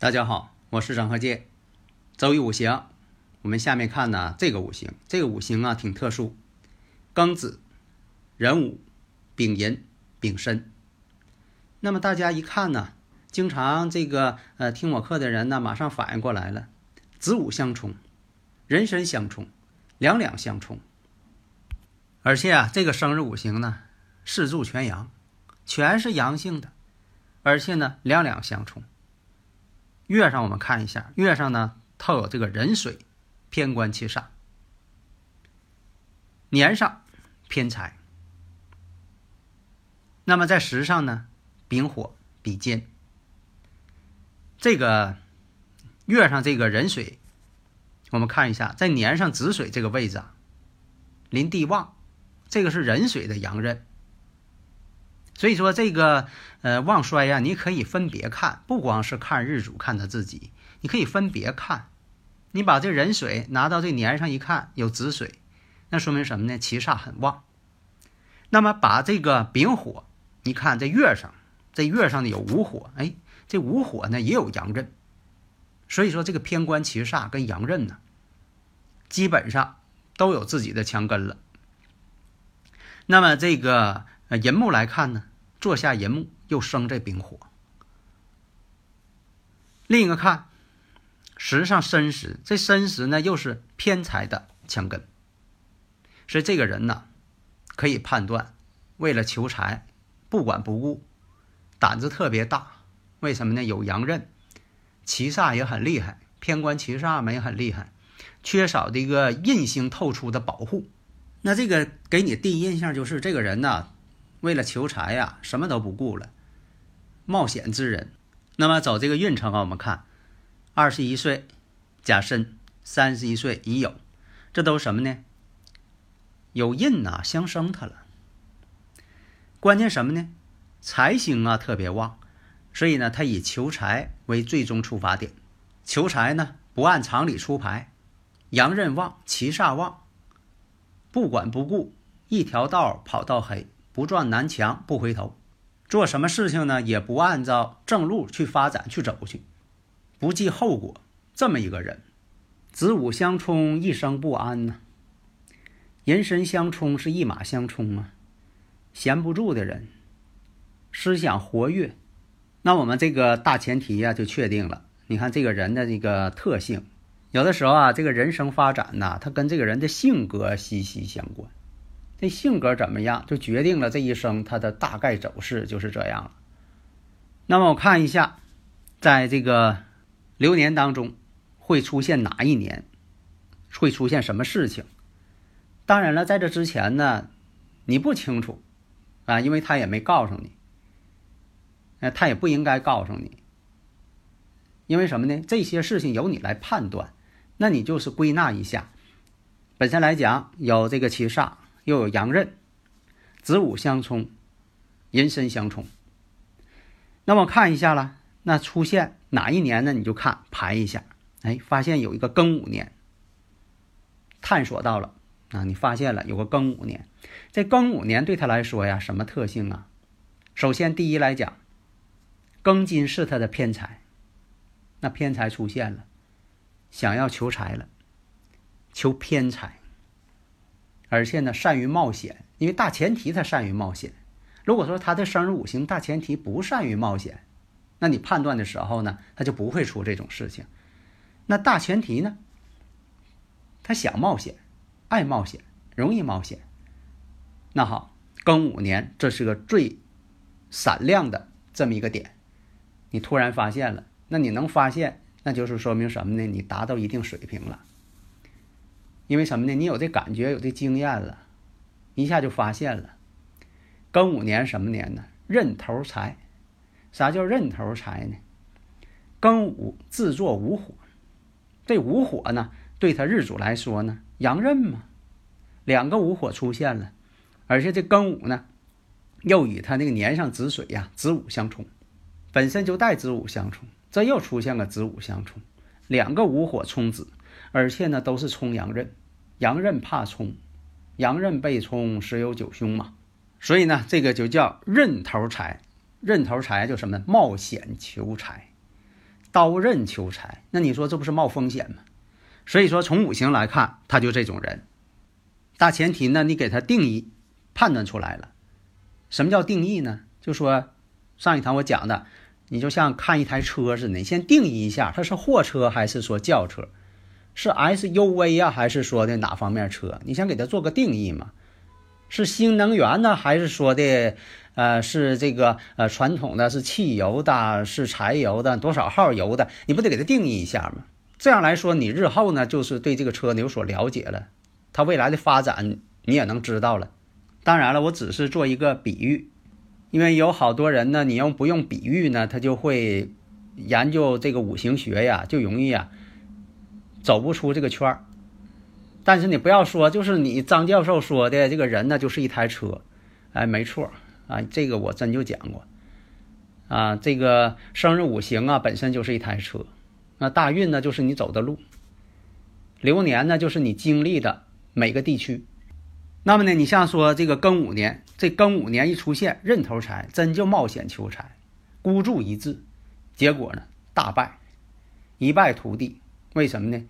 大家好，我是张鹤剑。周易五行，我们下面看呢这个五行，这个五行啊挺特殊，庚子、壬午、丙寅、丙申。那么大家一看呢，经常这个呃听我课的人呢，马上反应过来了，子午相冲，壬申相冲，两两相冲。而且啊，这个生日五行呢，四柱全阳，全是阳性的，而且呢两两相冲。月上我们看一下，月上呢套有这个壬水，偏官七煞。年上偏财。那么在时上呢，丙火比肩。这个月上这个壬水，我们看一下，在年上子水这个位置啊，临地旺，这个是壬水的阳刃。所以说这个呃旺衰呀，你可以分别看，不光是看日主，看他自己，你可以分别看。你把这壬水拿到这年上一看，有子水，那说明什么呢？七煞很旺。那么把这个丙火，你看这月上，这月上呢有午火，哎，这午火呢也有阳刃。所以说这个偏官七煞跟阳刃呢，基本上都有自己的强根了。那么这个呃寅木来看呢？坐下银木又生这丙火，另一个看，实上申时这申时呢又是偏财的强根，所以这个人呢可以判断，为了求财不管不顾，胆子特别大。为什么呢？有阳刃，七煞也很厉害，偏官七煞嘛也很厉害，缺少这个印星透出的保护。那这个给你第一印象就是这个人呢。为了求财呀，什么都不顾了，冒险之人。那么走这个运程啊，我们看，二十一岁甲申，三十一岁乙酉，这都什么呢？有印呐相生他了。关键什么呢？财星啊特别旺，所以呢，他以求财为最终出发点。求财呢不按常理出牌，阳刃旺，七煞旺，不管不顾，一条道跑到黑。不撞南墙不回头，做什么事情呢？也不按照正路去发展去走去，不计后果。这么一个人，子午相冲，一生不安呢。人身相冲是一马相冲啊，闲不住的人，思想活跃。那我们这个大前提呀就确定了。你看这个人的这个特性，有的时候啊，这个人生发展呐，他跟这个人的性格息息相关。这性格怎么样，就决定了这一生他的大概走势就是这样了。那么我看一下，在这个流年当中会出现哪一年，会出现什么事情？当然了，在这之前呢，你不清楚啊，因为他也没告诉你，哎，他也不应该告诉你，因为什么呢？这些事情由你来判断，那你就是归纳一下。本身来讲，有这个七煞。又有阳刃，子午相冲，寅申相冲。那么看一下了，那出现哪一年呢？你就看排一下，哎，发现有一个庚午年，探索到了啊，你发现了有个庚午年。这庚午年对他来说呀，什么特性啊？首先第一来讲，庚金是他的偏财，那偏财出现了，想要求财了，求偏财。而且呢，善于冒险，因为大前提他善于冒险。如果说他的生日五行大前提不善于冒险，那你判断的时候呢，他就不会出这种事情。那大前提呢，他想冒险，爱冒险，容易冒险。那好，庚午年这是个最闪亮的这么一个点，你突然发现了，那你能发现，那就是说明什么呢？你达到一定水平了。因为什么呢？你有这感觉，有这经验了，一下就发现了。庚午年什么年呢？壬头财。啥叫壬头财呢？庚午自作午火，这午火呢，对他日主来说呢，阳刃嘛，两个午火出现了，而且这庚午呢，又与他那个年上子水呀子午相冲，本身就带子午相冲，这又出现个子午相冲，两个午火冲子，而且呢都是冲阳刃。阳刃怕冲，阳刃被冲，十有九凶嘛。所以呢，这个就叫刃头财。刃头财就什么？冒险求财，刀刃求财。那你说这不是冒风险吗？所以说从五行来看，他就这种人。大前提呢，你给他定义，判断出来了。什么叫定义呢？就说上一堂我讲的，你就像看一台车似的，你先定义一下，它是货车还是说轿车？是 SUV 呀，还是说的哪方面车？你想给它做个定义嘛？是新能源呢，还是说的呃是这个呃传统的是汽油的，是柴油的，多少号油的？你不得给它定义一下吗？这样来说，你日后呢就是对这个车你有所了解了，它未来的发展你也能知道了。当然了，我只是做一个比喻，因为有好多人呢，你要不用比喻呢，他就会研究这个五行学呀，就容易啊。走不出这个圈儿，但是你不要说，就是你张教授说的这个人呢，就是一台车，哎，没错啊，这个我真就讲过。啊，这个生日五行啊本身就是一台车，那大运呢就是你走的路，流年呢就是你经历的每个地区，那么呢，你像说这个庚午年，这庚午年一出现，认头财，真就冒险求财，孤注一掷，结果呢大败，一败涂地。为什么呢？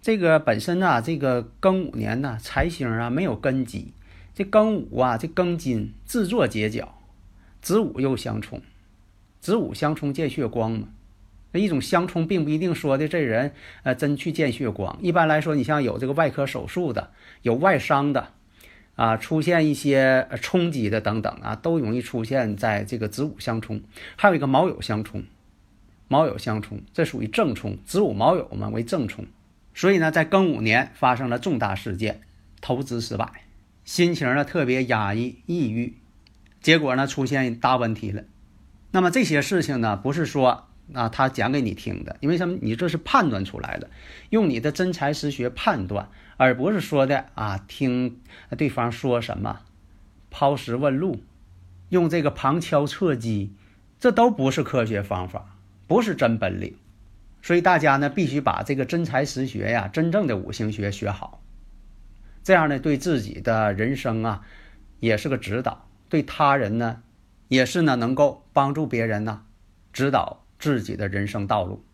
这个本身呢，这个庚午年呢，财星啊没有根基。这庚午啊，这庚金自作结角，子午又相冲，子午相冲见血光嘛。那一种相冲，并不一定说的这人呃真去见血光。一般来说，你像有这个外科手术的，有外伤的，啊，出现一些冲击的等等啊，都容易出现在这个子午相冲。还有一个卯酉相冲。卯酉相冲，这属于正冲，子午卯酉嘛为正冲，所以呢，在庚午年发生了重大事件，投资失败，心情呢特别压抑、抑郁，结果呢出现大问题了。那么这些事情呢，不是说啊他讲给你听的，因为什么？你这是判断出来的，用你的真才实学判断，而不是说的啊听对方说什么，抛石问路，用这个旁敲侧击，这都不是科学方法。不是真本领，所以大家呢必须把这个真才实学呀，真正的五行学学好，这样呢对自己的人生啊也是个指导，对他人呢也是呢能够帮助别人呢指导自己的人生道路。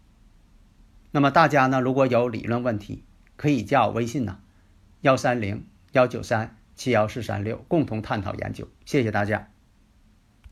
那么大家呢如果有理论问题，可以加我微信呢幺三零幺九三七幺四三六，共同探讨研究。谢谢大家。